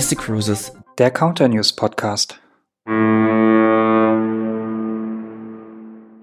MSC Cruises, der Counter News Podcast.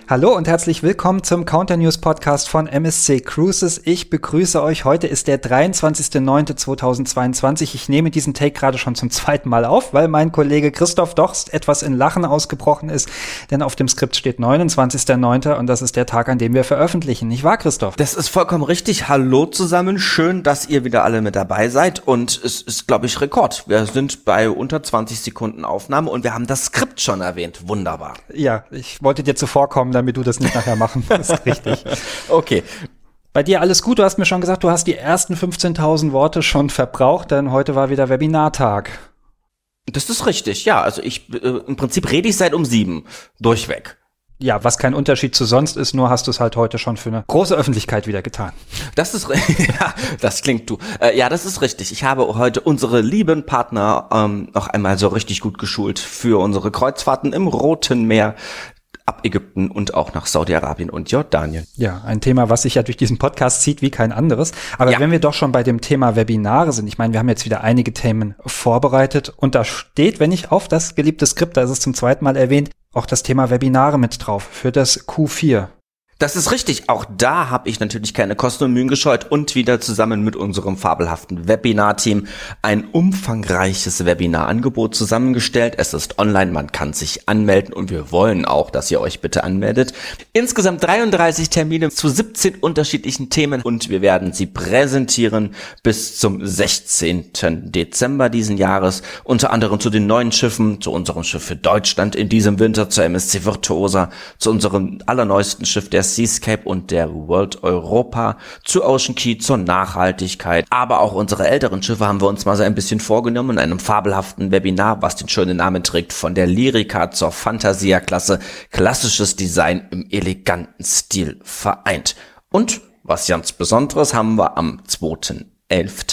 Hallo und herzlich willkommen zum Counter News Podcast von MSC Cruises. Ich begrüße euch. Heute ist der 23.09.2022. Ich nehme diesen Take gerade schon zum zweiten Mal auf, weil mein Kollege Christoph Dochst etwas in Lachen ausgebrochen ist, denn auf dem Skript steht 29.09. und das ist der Tag, an dem wir veröffentlichen. Nicht wahr, Christoph? Das ist vollkommen richtig. Hallo zusammen. Schön, dass ihr wieder alle mit dabei seid und es ist, glaube ich, Rekord. Wir sind bei unter 20 Sekunden Aufnahme und wir haben das Skript schon erwähnt. Wunderbar. Ja, ich wollte dir zuvorkommen, damit du das nicht nachher machen musst. Richtig. Okay. Bei dir alles gut. Du hast mir schon gesagt, du hast die ersten 15.000 Worte schon verbraucht, denn heute war wieder Webinartag. Das ist richtig, ja. Also ich, äh, im Prinzip rede ich seit um sieben durchweg. Ja, was kein Unterschied zu sonst ist, nur hast du es halt heute schon für eine große Öffentlichkeit wieder getan. Das ist, ja, das klingt du. Äh, ja, das ist richtig. Ich habe heute unsere lieben Partner ähm, noch einmal so richtig gut geschult für unsere Kreuzfahrten im Roten Meer ab Ägypten und auch nach Saudi-Arabien und Jordanien. Ja, ein Thema, was sich ja durch diesen Podcast zieht wie kein anderes. Aber ja. wenn wir doch schon bei dem Thema Webinare sind, ich meine, wir haben jetzt wieder einige Themen vorbereitet und da steht, wenn ich auf das geliebte Skript, da ist es zum zweiten Mal erwähnt, auch das Thema Webinare mit drauf für das Q4. Das ist richtig. Auch da habe ich natürlich keine Kosten und Mühen gescheut und wieder zusammen mit unserem fabelhaften Webinar-Team ein umfangreiches Webinar-Angebot zusammengestellt. Es ist online, man kann sich anmelden und wir wollen auch, dass ihr euch bitte anmeldet. Insgesamt 33 Termine zu 17 unterschiedlichen Themen und wir werden sie präsentieren bis zum 16. Dezember diesen Jahres. Unter anderem zu den neuen Schiffen, zu unserem Schiff für Deutschland in diesem Winter, zur MSC Virtuosa, zu unserem allerneuesten Schiff, der Seascape und der World Europa, zu Ocean Key, zur Nachhaltigkeit. Aber auch unsere älteren Schiffe haben wir uns mal so ein bisschen vorgenommen in einem fabelhaften Webinar, was den schönen Namen trägt, von der Lyrica zur Fantasia-Klasse. Klassisches Design im eleganten Stil vereint. Und was ganz Besonderes haben wir am 2. 11.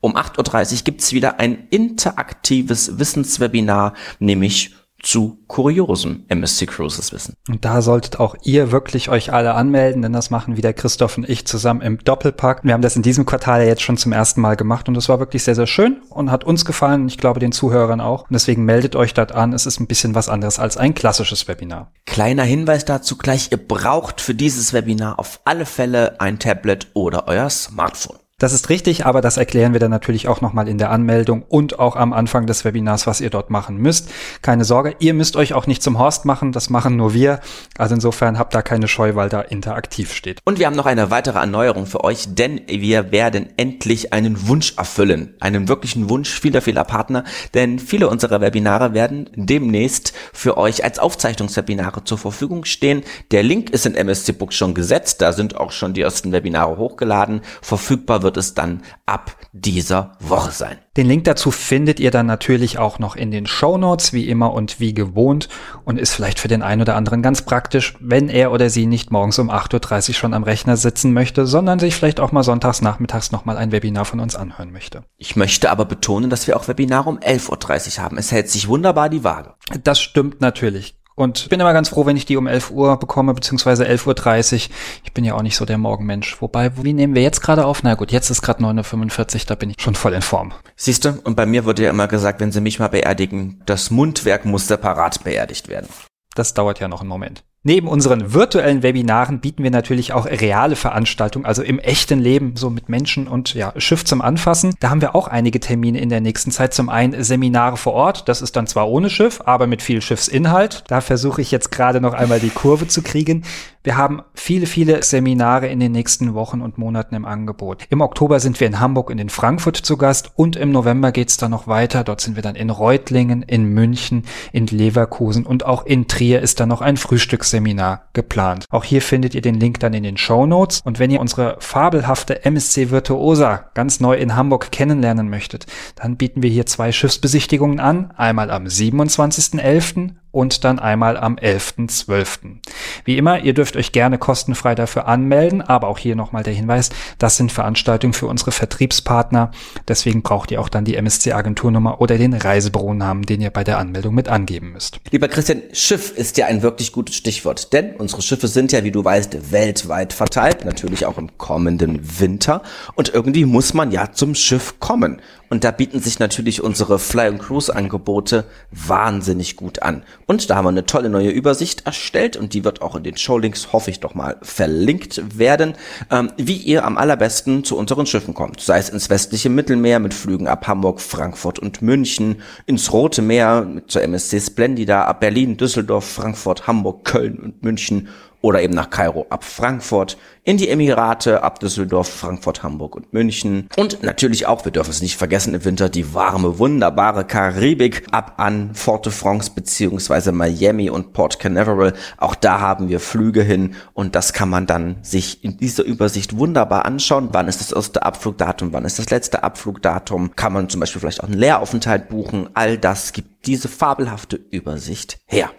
um 8.30 Uhr gibt's wieder ein interaktives Wissenswebinar, nämlich zu kuriosen MSC Cruises wissen. Und da solltet auch ihr wirklich euch alle anmelden, denn das machen wieder Christoph und ich zusammen im Doppelpack. Wir haben das in diesem Quartal ja jetzt schon zum ersten Mal gemacht und das war wirklich sehr, sehr schön und hat uns gefallen und ich glaube den Zuhörern auch. Und deswegen meldet euch dort an. Es ist ein bisschen was anderes als ein klassisches Webinar. Kleiner Hinweis dazu gleich. Ihr braucht für dieses Webinar auf alle Fälle ein Tablet oder euer Smartphone. Das ist richtig, aber das erklären wir dann natürlich auch nochmal in der Anmeldung und auch am Anfang des Webinars, was ihr dort machen müsst. Keine Sorge, ihr müsst euch auch nicht zum Horst machen, das machen nur wir. Also insofern habt da keine Scheu, weil da interaktiv steht. Und wir haben noch eine weitere Erneuerung für euch, denn wir werden endlich einen Wunsch erfüllen. Einen wirklichen Wunsch vieler, vieler Partner, denn viele unserer Webinare werden demnächst für euch als Aufzeichnungswebinare zur Verfügung stehen. Der Link ist in MSC Book schon gesetzt, da sind auch schon die ersten Webinare hochgeladen. Verfügbar wird es dann ab dieser Woche sein. Den Link dazu findet ihr dann natürlich auch noch in den Show Notes, wie immer und wie gewohnt und ist vielleicht für den einen oder anderen ganz praktisch, wenn er oder sie nicht morgens um 8.30 Uhr schon am Rechner sitzen möchte, sondern sich vielleicht auch mal sonntags nachmittags nochmal ein Webinar von uns anhören möchte. Ich möchte aber betonen, dass wir auch Webinare um 11.30 Uhr haben. Es hält sich wunderbar die Waage. Das stimmt natürlich. Und ich bin immer ganz froh, wenn ich die um 11 Uhr bekomme, beziehungsweise 11.30 Uhr. Ich bin ja auch nicht so der Morgenmensch. Wobei, wie nehmen wir jetzt gerade auf? Na gut, jetzt ist gerade 9.45 Uhr, da bin ich schon voll in Form. Siehst du, und bei mir wurde ja immer gesagt, wenn sie mich mal beerdigen, das Mundwerk muss separat beerdigt werden. Das dauert ja noch einen Moment. Neben unseren virtuellen Webinaren bieten wir natürlich auch reale Veranstaltungen, also im echten Leben, so mit Menschen und ja, Schiff zum Anfassen. Da haben wir auch einige Termine in der nächsten Zeit. Zum einen Seminare vor Ort, das ist dann zwar ohne Schiff, aber mit viel Schiffsinhalt. Da versuche ich jetzt gerade noch einmal die Kurve zu kriegen. Wir haben viele, viele Seminare in den nächsten Wochen und Monaten im Angebot. Im Oktober sind wir in Hamburg und in Frankfurt zu Gast und im November geht's dann noch weiter. Dort sind wir dann in Reutlingen, in München, in Leverkusen und auch in Trier ist dann noch ein Frühstücksseminar geplant. Auch hier findet ihr den Link dann in den Show Notes. Und wenn ihr unsere fabelhafte MSC Virtuosa ganz neu in Hamburg kennenlernen möchtet, dann bieten wir hier zwei Schiffsbesichtigungen an. Einmal am 27.11 und dann einmal am 11.12. Wie immer, ihr dürft euch gerne kostenfrei dafür anmelden, aber auch hier nochmal der Hinweis, das sind Veranstaltungen für unsere Vertriebspartner, deswegen braucht ihr auch dann die MSC-Agenturnummer oder den Reisebüronamen, den ihr bei der Anmeldung mit angeben müsst. Lieber Christian, Schiff ist ja ein wirklich gutes Stichwort, denn unsere Schiffe sind ja, wie du weißt, weltweit verteilt, natürlich auch im kommenden Winter und irgendwie muss man ja zum Schiff kommen. Und da bieten sich natürlich unsere Fly and Cruise Angebote wahnsinnig gut an. Und da haben wir eine tolle neue Übersicht erstellt und die wird auch in den Showlinks, hoffe ich doch mal, verlinkt werden, ähm, wie ihr am allerbesten zu unseren Schiffen kommt. Sei es ins westliche Mittelmeer mit Flügen ab Hamburg, Frankfurt und München, ins Rote Meer zur MSC Splendida ab Berlin, Düsseldorf, Frankfurt, Hamburg, Köln und München oder eben nach Kairo ab Frankfurt, in die Emirate ab Düsseldorf, Frankfurt, Hamburg und München und natürlich auch, wir dürfen es nicht vergessen, im Winter die warme, wunderbare Karibik ab an Forte France beziehungsweise Miami und Port Canaveral. Auch da haben wir Flüge hin und das kann man dann sich in dieser Übersicht wunderbar anschauen. Wann ist das erste Abflugdatum, wann ist das letzte Abflugdatum? Kann man zum Beispiel vielleicht auch einen Lehraufenthalt buchen? All das gibt diese fabelhafte Übersicht her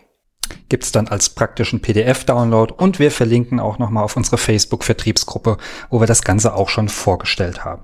gibt's dann als praktischen PDF-Download und wir verlinken auch nochmal auf unsere Facebook-Vertriebsgruppe, wo wir das Ganze auch schon vorgestellt haben.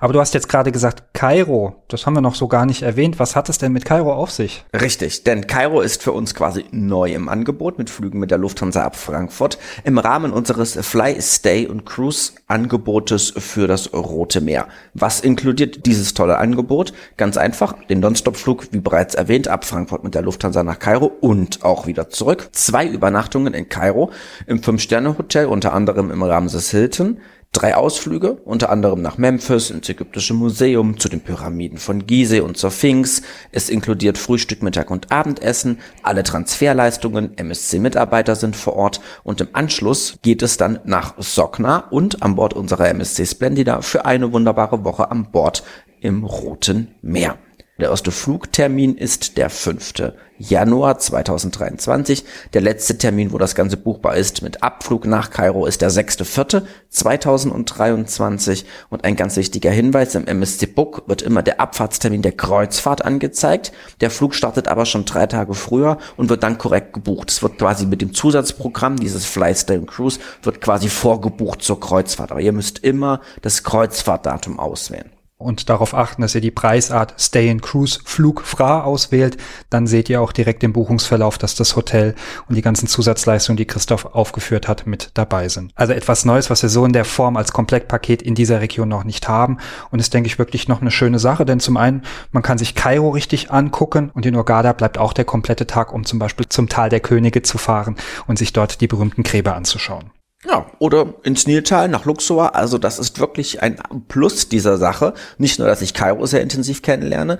Aber du hast jetzt gerade gesagt, Kairo, das haben wir noch so gar nicht erwähnt. Was hat es denn mit Kairo auf sich? Richtig, denn Kairo ist für uns quasi neu im Angebot mit Flügen mit der Lufthansa ab Frankfurt im Rahmen unseres Fly, Stay und Cruise Angebotes für das Rote Meer. Was inkludiert dieses tolle Angebot? Ganz einfach, den Nonstop-Flug, wie bereits erwähnt, ab Frankfurt mit der Lufthansa nach Kairo und auch wieder zurück. Zwei Übernachtungen in Kairo im Fünf-Sterne-Hotel, unter anderem im Ramses Hilton Drei Ausflüge, unter anderem nach Memphis, ins Ägyptische Museum, zu den Pyramiden von Gizeh und zur Sphinx. Es inkludiert Frühstück, Mittag und Abendessen, alle Transferleistungen, MSC-Mitarbeiter sind vor Ort und im Anschluss geht es dann nach Sokna und an Bord unserer MSC Splendida für eine wunderbare Woche an Bord im Roten Meer. Der erste Flugtermin ist der 5. Januar 2023. Der letzte Termin, wo das Ganze buchbar ist, mit Abflug nach Kairo, ist der 6.4.2023. Und ein ganz wichtiger Hinweis, im MSC Book wird immer der Abfahrtstermin der Kreuzfahrt angezeigt. Der Flug startet aber schon drei Tage früher und wird dann korrekt gebucht. Es wird quasi mit dem Zusatzprogramm, dieses Flystyle Cruise, wird quasi vorgebucht zur Kreuzfahrt. Aber ihr müsst immer das Kreuzfahrtdatum auswählen und darauf achten, dass ihr die Preisart Stay in Cruise Flug Fra auswählt, dann seht ihr auch direkt im Buchungsverlauf, dass das Hotel und die ganzen Zusatzleistungen, die Christoph aufgeführt hat, mit dabei sind. Also etwas Neues, was wir so in der Form als Komplettpaket in dieser Region noch nicht haben und ist, denke ich, wirklich noch eine schöne Sache, denn zum einen, man kann sich Kairo richtig angucken und in Urgada bleibt auch der komplette Tag, um zum Beispiel zum Tal der Könige zu fahren und sich dort die berühmten Gräber anzuschauen. Ja, oder ins Niltal nach Luxor. Also das ist wirklich ein Plus dieser Sache. Nicht nur, dass ich Kairo sehr intensiv kennenlerne,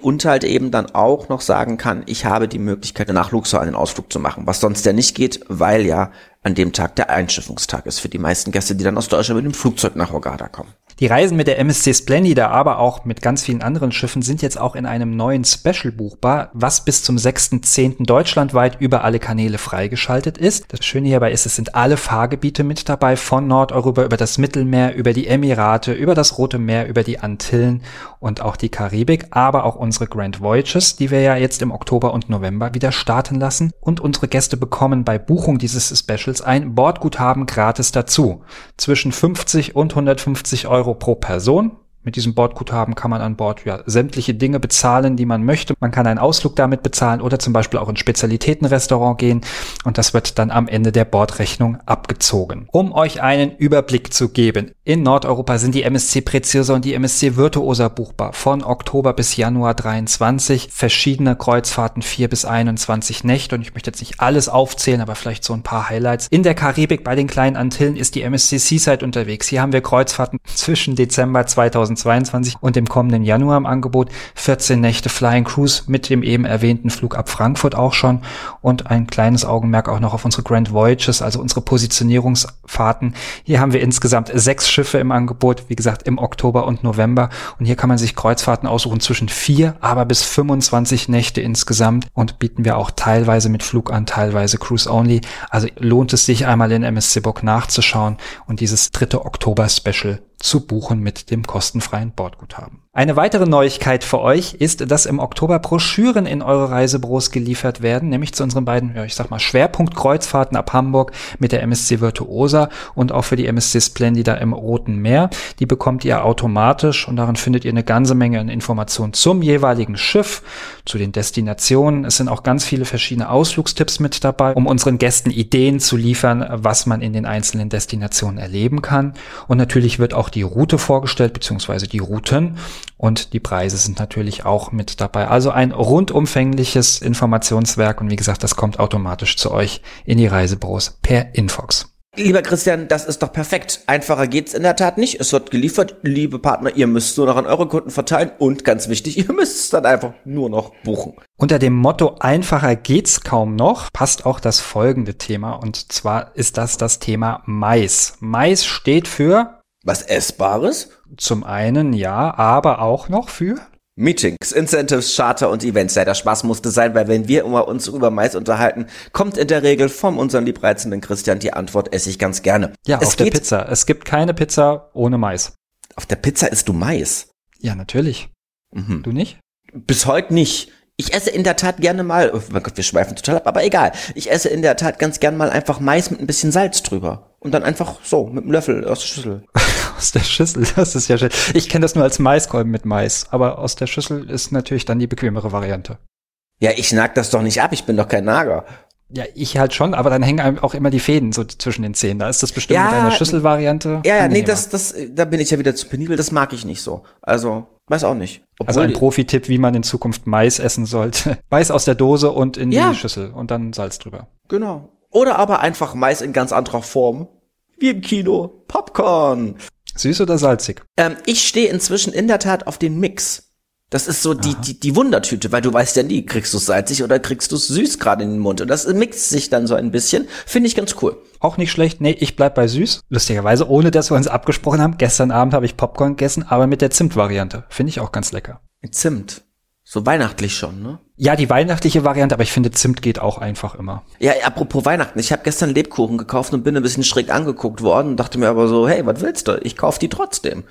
und halt eben dann auch noch sagen kann, ich habe die Möglichkeit, nach Luxor einen Ausflug zu machen. Was sonst ja nicht geht, weil ja an dem Tag der Einschiffungstag ist für die meisten Gäste, die dann aus Deutschland mit dem Flugzeug nach Hurghada kommen. Die Reisen mit der MSC Splendida, aber auch mit ganz vielen anderen Schiffen sind jetzt auch in einem neuen Special buchbar, was bis zum 6.10. deutschlandweit über alle Kanäle freigeschaltet ist. Das Schöne hierbei ist, es sind alle Fahrgebiete mit dabei, von Nordeuropa über das Mittelmeer, über die Emirate, über das Rote Meer, über die Antillen und auch die Karibik, aber auch unsere Grand Voyages, die wir ja jetzt im Oktober und November wieder starten lassen. Und unsere Gäste bekommen bei Buchung dieses Specials ein Bordguthaben gratis dazu. Zwischen 50 und 150 Euro Euro pro Person. Mit diesem Bordguthaben kann man an Bord ja sämtliche Dinge bezahlen, die man möchte. Man kann einen Ausflug damit bezahlen oder zum Beispiel auch ins Spezialitätenrestaurant gehen und das wird dann am Ende der Bordrechnung abgezogen. Um euch einen Überblick zu geben, in Nordeuropa sind die MSC Preziosa und die MSC Virtuosa buchbar von Oktober bis Januar 23. Verschiedene Kreuzfahrten, 4 bis 21 Nächte und ich möchte jetzt nicht alles aufzählen, aber vielleicht so ein paar Highlights. In der Karibik bei den kleinen Antillen ist die MSC Seaside unterwegs. Hier haben wir Kreuzfahrten zwischen Dezember 2000 2022 und im kommenden Januar im Angebot. 14 Nächte Flying Cruise mit dem eben erwähnten Flug ab Frankfurt auch schon und ein kleines Augenmerk auch noch auf unsere Grand Voyages, also unsere Positionierungsfahrten. Hier haben wir insgesamt sechs Schiffe im Angebot, wie gesagt im Oktober und November und hier kann man sich Kreuzfahrten aussuchen zwischen vier, aber bis 25 Nächte insgesamt und bieten wir auch teilweise mit Flug an, teilweise Cruise Only. Also lohnt es sich einmal in MSC Book nachzuschauen und dieses dritte Oktober Special zu buchen mit dem kostenfreien Bordguthaben. Eine weitere Neuigkeit für euch ist, dass im Oktober Broschüren in eure Reisebüros geliefert werden, nämlich zu unseren beiden, ja, ich sag mal, Schwerpunktkreuzfahrten ab Hamburg mit der MSC Virtuosa und auch für die MSC Splendida im Roten Meer. Die bekommt ihr automatisch und darin findet ihr eine ganze Menge an Informationen zum jeweiligen Schiff, zu den Destinationen. Es sind auch ganz viele verschiedene Ausflugstipps mit dabei, um unseren Gästen Ideen zu liefern, was man in den einzelnen Destinationen erleben kann. Und natürlich wird auch auch die Route vorgestellt, beziehungsweise die Routen. Und die Preise sind natürlich auch mit dabei. Also ein rundumfängliches Informationswerk. Und wie gesagt, das kommt automatisch zu euch in die Reisebüros per Infox. Lieber Christian, das ist doch perfekt. Einfacher geht's in der Tat nicht. Es wird geliefert. Liebe Partner, ihr müsst nur noch an eure Kunden verteilen. Und ganz wichtig, ihr müsst es dann einfach nur noch buchen. Unter dem Motto einfacher geht's kaum noch passt auch das folgende Thema. Und zwar ist das das Thema Mais. Mais steht für was Essbares? Zum einen ja, aber auch noch für Meetings, Incentives, Charter und Events. Ja, der Spaß musste sein, weil wenn wir immer uns über Mais unterhalten, kommt in der Regel von unserem liebreizenden Christian die Antwort, esse ich ganz gerne. Ja, es auf der Pizza. Es gibt keine Pizza ohne Mais. Auf der Pizza isst du Mais? Ja, natürlich. Mhm. Du nicht? Bis heute nicht. Ich esse in der Tat gerne mal, oh mein Gott, wir schweifen total ab, aber egal. Ich esse in der Tat ganz gern mal einfach Mais mit ein bisschen Salz drüber. Und dann einfach so, mit einem Löffel aus der Schüssel. aus der Schüssel, das ist ja schön. Ich kenne das nur als Maiskolben mit Mais, aber aus der Schüssel ist natürlich dann die bequemere Variante. Ja, ich nag das doch nicht ab, ich bin doch kein Nager. Ja, ich halt schon, aber dann hängen einem auch immer die Fäden so zwischen den Zähnen. Da ist das bestimmt ja, mit einer Schüsselvariante. Ja, ja, nee, das, das, da bin ich ja wieder zu penibel, das mag ich nicht so. Also, weiß auch nicht. Obwohl also ein Profi-Tipp, wie man in Zukunft Mais essen sollte. Mais aus der Dose und in ja. die Schüssel und dann Salz drüber. Genau. Oder aber einfach Mais in ganz anderer Form. Wie im Kino. Popcorn. Süß oder salzig? Ähm, ich stehe inzwischen in der Tat auf den Mix. Das ist so die, die, die Wundertüte, weil du weißt ja nie, kriegst du es salzig oder kriegst du es süß gerade in den Mund. Und das mixt sich dann so ein bisschen. Finde ich ganz cool. Auch nicht schlecht. Nee, ich bleib bei süß. Lustigerweise, ohne dass wir uns abgesprochen haben. Gestern Abend habe ich Popcorn gegessen, aber mit der Zimt-Variante. Finde ich auch ganz lecker. Mit Zimt. So weihnachtlich schon, ne? Ja, die weihnachtliche Variante, aber ich finde, Zimt geht auch einfach immer. Ja, apropos Weihnachten. Ich habe gestern Lebkuchen gekauft und bin ein bisschen schräg angeguckt worden und dachte mir aber so, hey, was willst du? Ich kauf die trotzdem.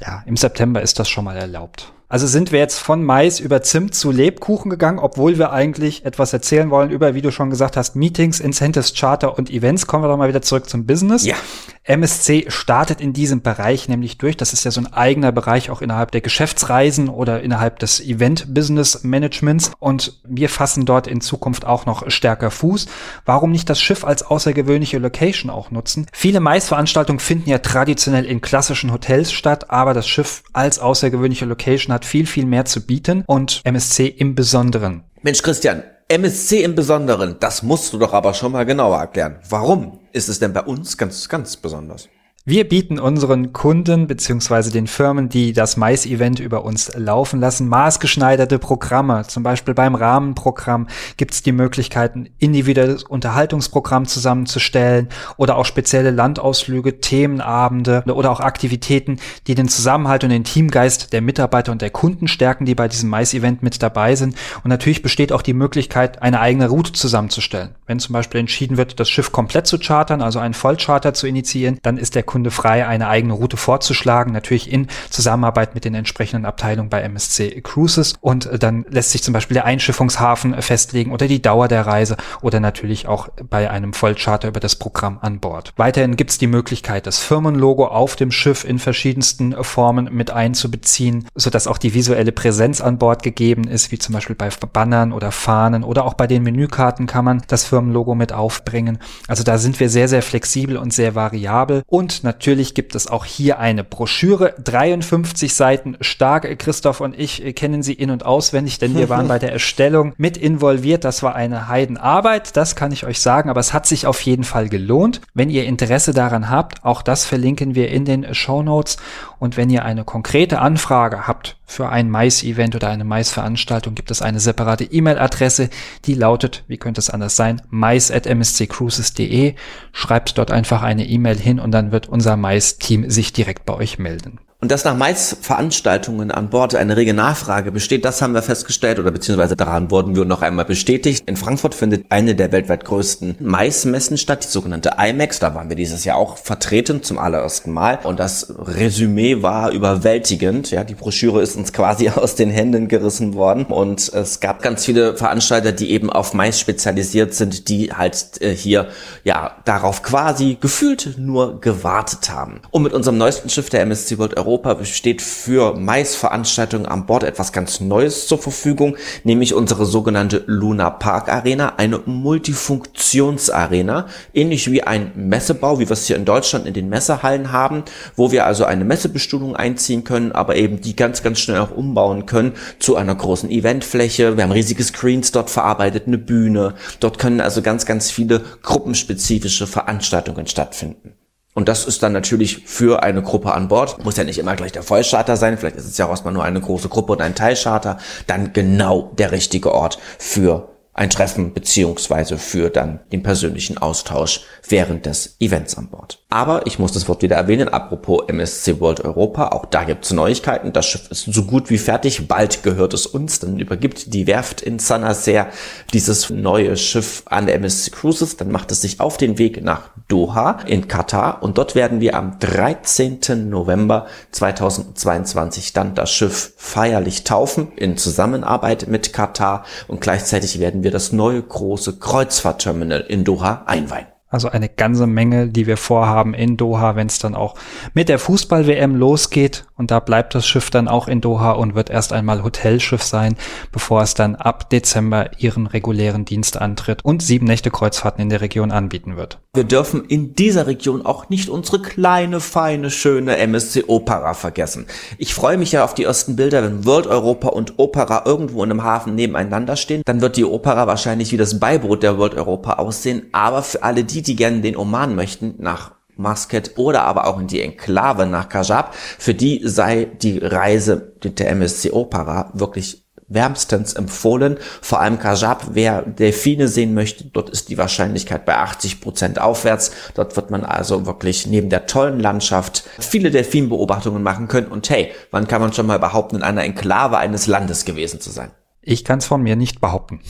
Ja, im September ist das schon mal erlaubt. Also sind wir jetzt von Mais über Zimt zu Lebkuchen gegangen, obwohl wir eigentlich etwas erzählen wollen über, wie du schon gesagt hast, Meetings, Incentives, Charter und Events. Kommen wir doch mal wieder zurück zum Business. Ja. MSC startet in diesem Bereich nämlich durch. Das ist ja so ein eigener Bereich auch innerhalb der Geschäftsreisen oder innerhalb des Event-Business-Managements. Und wir fassen dort in Zukunft auch noch stärker Fuß. Warum nicht das Schiff als außergewöhnliche Location auch nutzen? Viele Mais-Veranstaltungen finden ja traditionell in klassischen Hotels statt, aber das Schiff als außergewöhnliche Location hat hat viel, viel mehr zu bieten und MSC im Besonderen. Mensch, Christian, MSC im Besonderen, das musst du doch aber schon mal genauer erklären. Warum ist es denn bei uns ganz, ganz besonders? Wir bieten unseren Kunden beziehungsweise den Firmen, die das Mais-Event über uns laufen lassen, maßgeschneiderte Programme. Zum Beispiel beim Rahmenprogramm gibt es die Möglichkeiten, individuelles Unterhaltungsprogramm zusammenzustellen oder auch spezielle Landausflüge, Themenabende oder auch Aktivitäten, die den Zusammenhalt und den Teamgeist der Mitarbeiter und der Kunden stärken, die bei diesem Mais-Event mit dabei sind. Und natürlich besteht auch die Möglichkeit, eine eigene Route zusammenzustellen. Wenn zum Beispiel entschieden wird, das Schiff komplett zu chartern, also einen Vollcharter zu initiieren, dann ist der Kunde frei, eine eigene Route vorzuschlagen, natürlich in Zusammenarbeit mit den entsprechenden Abteilungen bei MSC Cruises. Und äh, dann lässt sich zum Beispiel der Einschiffungshafen festlegen oder die Dauer der Reise oder natürlich auch bei einem Vollcharter über das Programm an Bord. Weiterhin gibt es die Möglichkeit, das Firmenlogo auf dem Schiff in verschiedensten Formen mit einzubeziehen, sodass auch die visuelle Präsenz an Bord gegeben ist, wie zum Beispiel bei Bannern oder Fahnen oder auch bei den Menükarten kann man das Firmenlogo mit aufbringen. Also da sind wir sehr, sehr flexibel und sehr variabel und natürlich gibt es auch hier eine Broschüre, 53 Seiten stark. Christoph und ich kennen sie in- und auswendig, denn wir waren bei der Erstellung mit involviert. Das war eine Heidenarbeit, das kann ich euch sagen, aber es hat sich auf jeden Fall gelohnt. Wenn ihr Interesse daran habt, auch das verlinken wir in den Show Notes. Und wenn ihr eine konkrete Anfrage habt für ein Mais-Event oder eine Mais-Veranstaltung, gibt es eine separate E-Mail-Adresse, die lautet, wie könnte es anders sein, mais.msccruises.de. Schreibt dort einfach eine E-Mail hin und dann wird unser Mais-Team sich direkt bei euch melden. Und dass nach Mais-Veranstaltungen an Bord eine rege Nachfrage besteht, das haben wir festgestellt oder beziehungsweise daran wurden wir noch einmal bestätigt. In Frankfurt findet eine der weltweit größten Mais-Messen statt, die sogenannte IMAX. Da waren wir dieses Jahr auch vertreten zum allerersten Mal. Und das Resümee war überwältigend. Ja, die Broschüre ist uns quasi aus den Händen gerissen worden. Und es gab ganz viele Veranstalter, die eben auf Mais spezialisiert sind, die halt äh, hier ja darauf quasi gefühlt nur gewartet haben. Und mit unserem neuesten Schiff der MSC World Europa Europa besteht für Mais-Veranstaltungen an Bord etwas ganz Neues zur Verfügung, nämlich unsere sogenannte Luna Park Arena, eine Multifunktion Produktionsarena, ähnlich wie ein Messebau, wie wir es hier in Deutschland in den Messehallen haben, wo wir also eine Messebestuhlung einziehen können, aber eben die ganz, ganz schnell auch umbauen können zu einer großen Eventfläche. Wir haben riesige Screens dort verarbeitet, eine Bühne. Dort können also ganz, ganz viele gruppenspezifische Veranstaltungen stattfinden. Und das ist dann natürlich für eine Gruppe an Bord, muss ja nicht immer gleich der Vollcharter sein, vielleicht ist es ja auch erstmal nur eine große Gruppe und ein Teilcharter, dann genau der richtige Ort für ein Treffen beziehungsweise für dann den persönlichen Austausch während des Events an Bord. Aber ich muss das Wort wieder erwähnen, apropos MSC World Europa, auch da gibt's Neuigkeiten. Das Schiff ist so gut wie fertig, bald gehört es uns, dann übergibt die Werft in Sanaser dieses neue Schiff an MSC Cruises, dann macht es sich auf den Weg nach Doha in Katar und dort werden wir am 13. November 2022 dann das Schiff feierlich taufen in Zusammenarbeit mit Katar und gleichzeitig werden wir das neue große Kreuzfahrtterminal in Doha einweihen. Also eine ganze Menge, die wir vorhaben in Doha, wenn es dann auch mit der Fußball-WM losgeht. Und da bleibt das Schiff dann auch in Doha und wird erst einmal Hotelschiff sein, bevor es dann ab Dezember ihren regulären Dienst antritt und sieben Nächte Kreuzfahrten in der Region anbieten wird. Wir dürfen in dieser Region auch nicht unsere kleine, feine, schöne MSC Opera vergessen. Ich freue mich ja auf die ersten Bilder, wenn World Europa und Opera irgendwo in einem Hafen nebeneinander stehen. Dann wird die Opera wahrscheinlich wie das Beiboot der World Europa aussehen. Aber für alle die, die gerne den Oman möchten, nach Muscat oder aber auch in die Enklave nach Kajab, für die sei die Reise mit der MSC Opera wirklich wärmstens empfohlen. Vor allem Kajab, wer Delfine sehen möchte, dort ist die Wahrscheinlichkeit bei 80 Prozent aufwärts. Dort wird man also wirklich neben der tollen Landschaft viele Delfinbeobachtungen machen können. Und hey, wann kann man schon mal behaupten, in einer Enklave eines Landes gewesen zu sein? Ich kann es von mir nicht behaupten.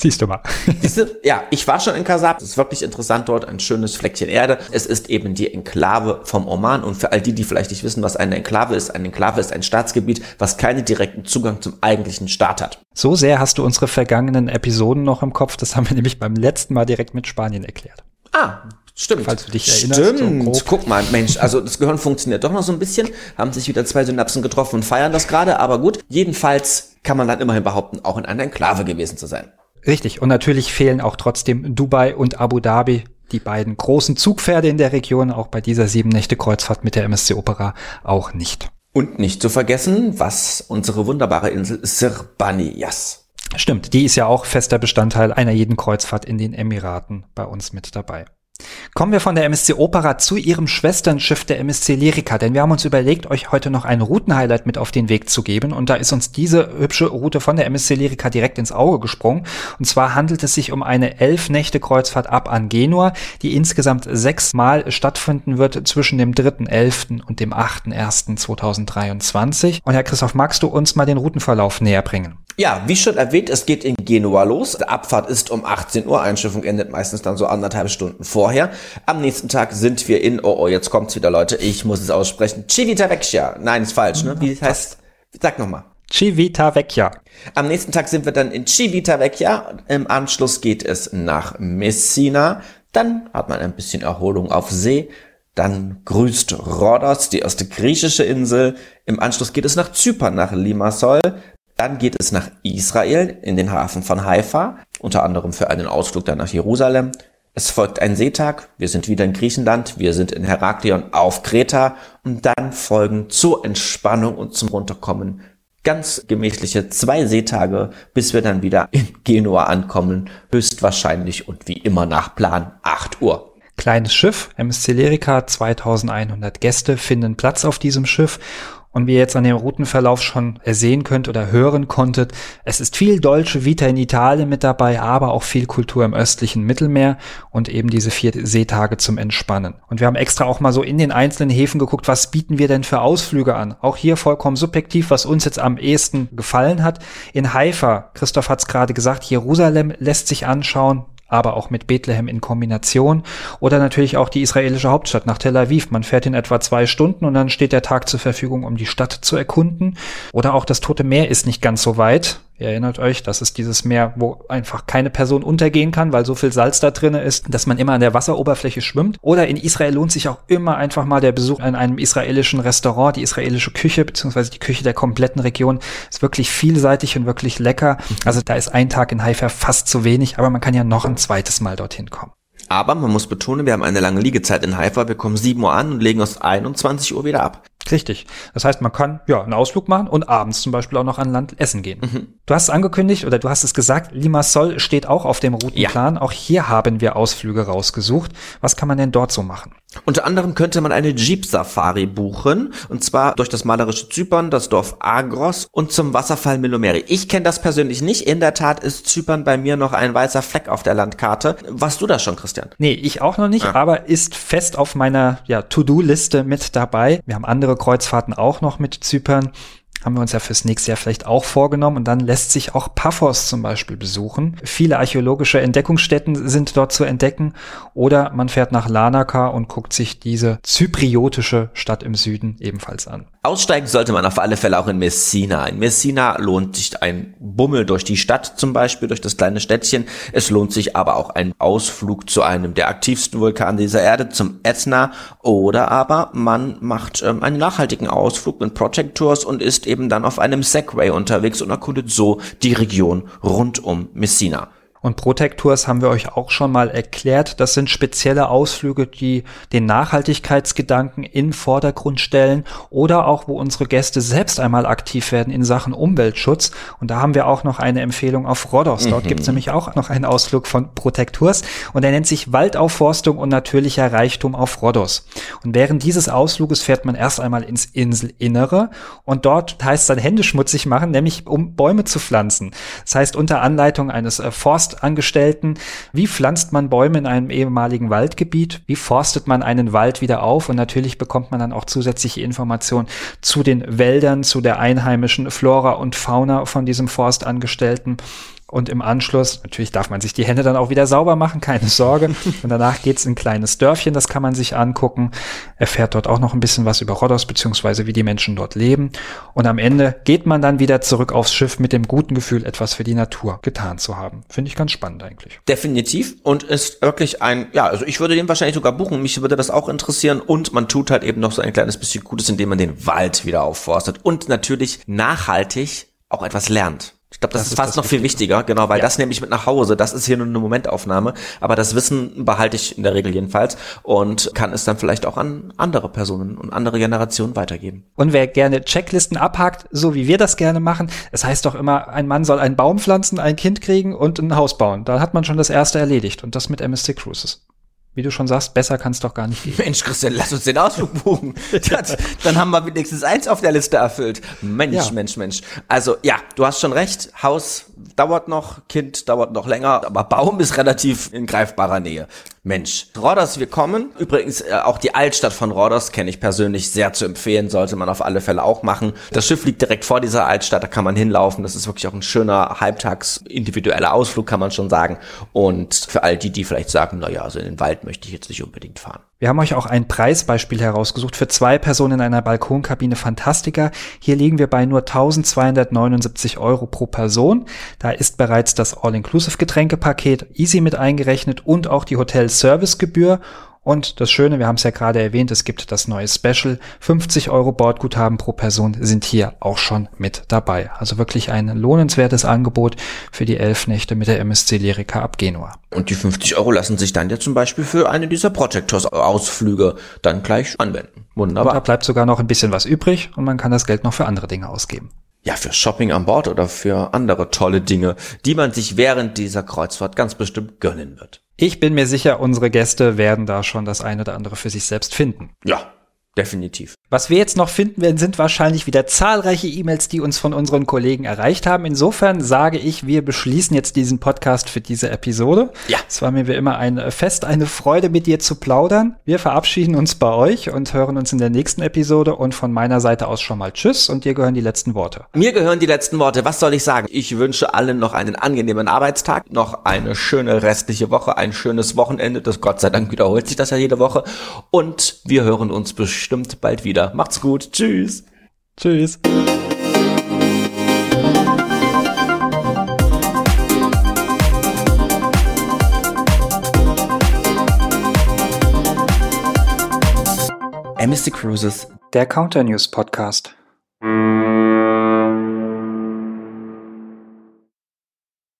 Siehst du mal. Siehste, ja, ich war schon in Kasab. Es ist wirklich interessant dort, ein schönes Fleckchen Erde. Es ist eben die Enklave vom Oman. Und für all die, die vielleicht nicht wissen, was eine Enklave ist, eine Enklave ist ein Staatsgebiet, was keinen direkten Zugang zum eigentlichen Staat hat. So sehr hast du unsere vergangenen Episoden noch im Kopf. Das haben wir nämlich beim letzten Mal direkt mit Spanien erklärt. Ah, Stimmt. Falls du dich erinnerst. Stimmt. So Guck mal, Mensch, also das Gehirn funktioniert doch noch so ein bisschen. Haben sich wieder zwei Synapsen getroffen und feiern das gerade, aber gut. Jedenfalls kann man dann immerhin behaupten, auch in einer Enklave gewesen zu sein. Richtig. Und natürlich fehlen auch trotzdem Dubai und Abu Dhabi, die beiden großen Zugpferde in der Region, auch bei dieser sieben Nächte Kreuzfahrt mit der MSC Opera auch nicht. Und nicht zu vergessen, was unsere wunderbare Insel Sirbaniyas. Stimmt, die ist ja auch fester Bestandteil einer jeden Kreuzfahrt in den Emiraten bei uns mit dabei. Kommen wir von der MSC Opera zu ihrem Schwesternschiff der MSC Lyrica, denn wir haben uns überlegt, euch heute noch ein Routenhighlight mit auf den Weg zu geben und da ist uns diese hübsche Route von der MSC Lyrica direkt ins Auge gesprungen und zwar handelt es sich um eine elf Nächte Kreuzfahrt ab an Genua, die insgesamt sechsmal stattfinden wird zwischen dem 3.11. und dem 8.1.2023 und Herr Christoph, magst du uns mal den Routenverlauf näher bringen? Ja, wie schon erwähnt, es geht in Genua los. Die Abfahrt ist um 18 Uhr, Einschiffung endet meistens dann so anderthalb Stunden vorher. Am nächsten Tag sind wir in, oh, oh, jetzt kommt's wieder, Leute, ich muss es aussprechen, Civitavecchia. Nein, ist falsch, ne? Wie heißt, sag nochmal. Civitavecchia. Am nächsten Tag sind wir dann in Civitavecchia. Im Anschluss geht es nach Messina. Dann hat man ein bisschen Erholung auf See. Dann grüßt Rhodos, die erste griechische Insel. Im Anschluss geht es nach Zypern, nach Limassol. Dann geht es nach Israel in den Hafen von Haifa, unter anderem für einen Ausflug dann nach Jerusalem. Es folgt ein Seetag, wir sind wieder in Griechenland, wir sind in Heraklion auf Kreta. Und dann folgen zur Entspannung und zum Runterkommen ganz gemächliche zwei Seetage, bis wir dann wieder in Genua ankommen, höchstwahrscheinlich und wie immer nach Plan 8 Uhr. Kleines Schiff, MSC Lyrica, 2100 Gäste finden Platz auf diesem Schiff und wie ihr jetzt an dem Routenverlauf schon ersehen könnt oder hören konntet, es ist viel Dolce Vita in Italien mit dabei, aber auch viel Kultur im östlichen Mittelmeer und eben diese vier Seetage zum Entspannen. Und wir haben extra auch mal so in den einzelnen Häfen geguckt, was bieten wir denn für Ausflüge an? Auch hier vollkommen subjektiv, was uns jetzt am ehesten gefallen hat. In Haifa, Christoph hat es gerade gesagt, Jerusalem lässt sich anschauen, aber auch mit Bethlehem in Kombination. Oder natürlich auch die israelische Hauptstadt nach Tel Aviv. Man fährt in etwa zwei Stunden und dann steht der Tag zur Verfügung, um die Stadt zu erkunden. Oder auch das Tote Meer ist nicht ganz so weit. Ihr erinnert euch, das ist dieses Meer, wo einfach keine Person untergehen kann, weil so viel Salz da drin ist, dass man immer an der Wasseroberfläche schwimmt. Oder in Israel lohnt sich auch immer einfach mal der Besuch in einem israelischen Restaurant. Die israelische Küche, beziehungsweise die Küche der kompletten Region, ist wirklich vielseitig und wirklich lecker. Also da ist ein Tag in Haifa fast zu wenig, aber man kann ja noch ein zweites Mal dorthin kommen. Aber man muss betonen, wir haben eine lange Liegezeit in Haifa. Wir kommen 7 Uhr an und legen uns 21 Uhr wieder ab. Richtig. Das heißt, man kann ja einen Ausflug machen und abends zum Beispiel auch noch an Land essen gehen. Mhm. Du hast es angekündigt oder du hast es gesagt, Limassol steht auch auf dem Routenplan. Ja. Auch hier haben wir Ausflüge rausgesucht. Was kann man denn dort so machen? Unter anderem könnte man eine Jeep-Safari buchen, und zwar durch das malerische Zypern, das Dorf Agros und zum Wasserfall Milomeri. Ich kenne das persönlich nicht. In der Tat ist Zypern bei mir noch ein weißer Fleck auf der Landkarte. Warst du da schon, Christian? Nee, ich auch noch nicht, ah. aber ist fest auf meiner ja, To-Do-Liste mit dabei. Wir haben andere Kreuzfahrten auch noch mit Zypern haben wir uns ja fürs nächste Jahr vielleicht auch vorgenommen. Und dann lässt sich auch Paphos zum Beispiel besuchen. Viele archäologische Entdeckungsstätten sind dort zu entdecken. Oder man fährt nach Larnaca und guckt sich diese zypriotische Stadt im Süden ebenfalls an. Aussteigen sollte man auf alle Fälle auch in Messina. In Messina lohnt sich ein Bummel durch die Stadt zum Beispiel, durch das kleine Städtchen. Es lohnt sich aber auch ein Ausflug zu einem der aktivsten Vulkane dieser Erde, zum Etna. Oder aber man macht ähm, einen nachhaltigen Ausflug mit Project Tours und ist eben dann auf einem Segway unterwegs und erkundet so die Region rund um Messina. Und Protect Tours haben wir euch auch schon mal erklärt. Das sind spezielle Ausflüge, die den Nachhaltigkeitsgedanken in Vordergrund stellen oder auch, wo unsere Gäste selbst einmal aktiv werden in Sachen Umweltschutz. Und da haben wir auch noch eine Empfehlung auf Rhodos. Dort mhm. gibt es nämlich auch noch einen Ausflug von Protect Tours und der nennt sich Waldaufforstung und natürlicher Reichtum auf Rhodos. Und während dieses Ausfluges fährt man erst einmal ins Inselinnere und dort heißt es dann Hände schmutzig machen, nämlich um Bäume zu pflanzen. Das heißt unter Anleitung eines äh, Forst Forstangestellten. Wie pflanzt man Bäume in einem ehemaligen Waldgebiet? Wie forstet man einen Wald wieder auf? Und natürlich bekommt man dann auch zusätzliche Informationen zu den Wäldern, zu der einheimischen Flora und Fauna von diesem Forstangestellten. Und im Anschluss, natürlich darf man sich die Hände dann auch wieder sauber machen, keine Sorge. Und danach geht's in ein kleines Dörfchen, das kann man sich angucken. Erfährt dort auch noch ein bisschen was über Rhodos, beziehungsweise wie die Menschen dort leben. Und am Ende geht man dann wieder zurück aufs Schiff mit dem guten Gefühl, etwas für die Natur getan zu haben. Finde ich ganz spannend eigentlich. Definitiv. Und ist wirklich ein, ja, also ich würde den wahrscheinlich sogar buchen. Mich würde das auch interessieren. Und man tut halt eben noch so ein kleines bisschen Gutes, indem man den Wald wieder aufforstet. Und natürlich nachhaltig auch etwas lernt. Ich glaube, das, das, ist fast noch viel wichtiger, genau, weil ja. das nehme ich mit nach Hause. Das ist hier nur eine Momentaufnahme, aber das Wissen behalte ich in der Regel jedenfalls und kann es dann vielleicht auch an andere Personen und andere Generationen weitergeben. Und wer gerne Checklisten abhakt, so wie wir das gerne machen, es heißt doch immer, ein Mann soll einen Baum pflanzen, ein Kind kriegen und ein Haus bauen. Da hat man schon das erste erledigt und das mit MSC Cruises wie du schon sagst, besser kann es doch gar nicht gehen. Mensch, Christian, lass uns den Ausflug buchen. Das, dann haben wir wenigstens eins auf der Liste erfüllt. Mensch, ja. Mensch, Mensch. Also ja, du hast schon recht. Haus dauert noch, Kind dauert noch länger, aber Baum ist relativ in greifbarer Nähe. Mensch, Rhodos, wir kommen. Übrigens, äh, auch die Altstadt von Rhodos kenne ich persönlich sehr zu empfehlen, sollte man auf alle Fälle auch machen. Das Schiff liegt direkt vor dieser Altstadt, da kann man hinlaufen. Das ist wirklich auch ein schöner, halbtags individueller Ausflug, kann man schon sagen. Und für all die, die vielleicht sagen, na ja, also in den Wald möchte ich jetzt nicht unbedingt fahren. Wir haben euch auch ein Preisbeispiel herausgesucht für zwei Personen in einer Balkonkabine Fantastica. Hier liegen wir bei nur 1279 Euro pro Person. Da ist bereits das All-Inclusive-Getränkepaket Easy mit eingerechnet und auch die Hotel-Servicegebühr. Und das Schöne, wir haben es ja gerade erwähnt, es gibt das neue Special. 50 Euro Bordguthaben pro Person sind hier auch schon mit dabei. Also wirklich ein lohnenswertes Angebot für die elf Nächte mit der MSC Lyrica ab Genua. Und die 50 Euro lassen sich dann ja zum Beispiel für eine dieser Projectors-Ausflüge dann gleich anwenden. Wunderbar. Und da bleibt sogar noch ein bisschen was übrig und man kann das Geld noch für andere Dinge ausgeben ja, für Shopping an Bord oder für andere tolle Dinge, die man sich während dieser Kreuzfahrt ganz bestimmt gönnen wird. Ich bin mir sicher, unsere Gäste werden da schon das eine oder andere für sich selbst finden. Ja, definitiv. Was wir jetzt noch finden werden, sind wahrscheinlich wieder zahlreiche E-Mails, die uns von unseren Kollegen erreicht haben. Insofern sage ich, wir beschließen jetzt diesen Podcast für diese Episode. Ja. Es war mir wie immer ein Fest, eine Freude, mit dir zu plaudern. Wir verabschieden uns bei euch und hören uns in der nächsten Episode. Und von meiner Seite aus schon mal Tschüss und dir gehören die letzten Worte. Mir gehören die letzten Worte. Was soll ich sagen? Ich wünsche allen noch einen angenehmen Arbeitstag, noch eine schöne restliche Woche, ein schönes Wochenende. Das Gott sei Dank wiederholt sich das ja jede Woche. Und wir hören uns bestimmt bestimmt bald wieder. Macht's gut. Tschüss. Tschüss. Amnesty Cruises, der Counter News Podcast.